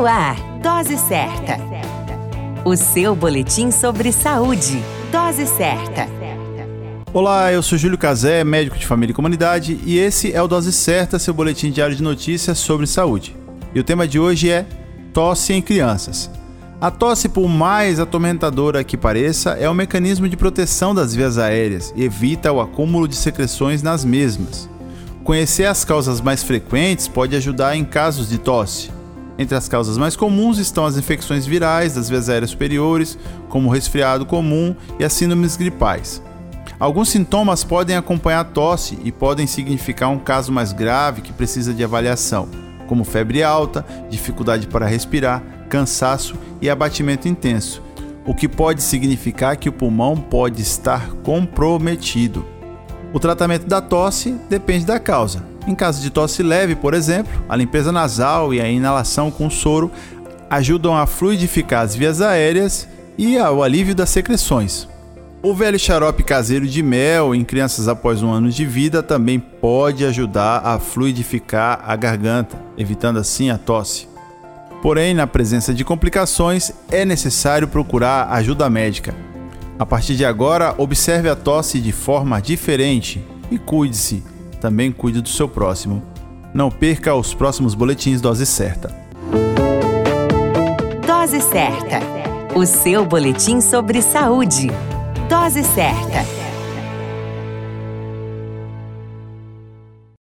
No ar, Dose Certa. O seu boletim sobre saúde. Dose Certa. Olá, eu sou Júlio Cazé, médico de família e comunidade, e esse é o Dose Certa, seu boletim diário de notícias sobre saúde. E o tema de hoje é tosse em crianças. A tosse, por mais atormentadora que pareça, é um mecanismo de proteção das vias aéreas e evita o acúmulo de secreções nas mesmas. Conhecer as causas mais frequentes pode ajudar em casos de tosse. Entre as causas mais comuns estão as infecções virais das vias aéreas superiores, como o resfriado comum e as síndromes gripais. Alguns sintomas podem acompanhar tosse e podem significar um caso mais grave que precisa de avaliação, como febre alta, dificuldade para respirar, cansaço e abatimento intenso, o que pode significar que o pulmão pode estar comprometido. O tratamento da tosse depende da causa. Em caso de tosse leve, por exemplo, a limpeza nasal e a inalação com soro ajudam a fluidificar as vias aéreas e ao alívio das secreções. O velho xarope caseiro de mel em crianças após um ano de vida também pode ajudar a fluidificar a garganta, evitando assim a tosse. Porém, na presença de complicações, é necessário procurar ajuda médica. A partir de agora, observe a tosse de forma diferente e cuide-se. Também cuide do seu próximo. Não perca os próximos boletins Dose Certa. Dose Certa. O seu boletim sobre saúde. Dose Certa.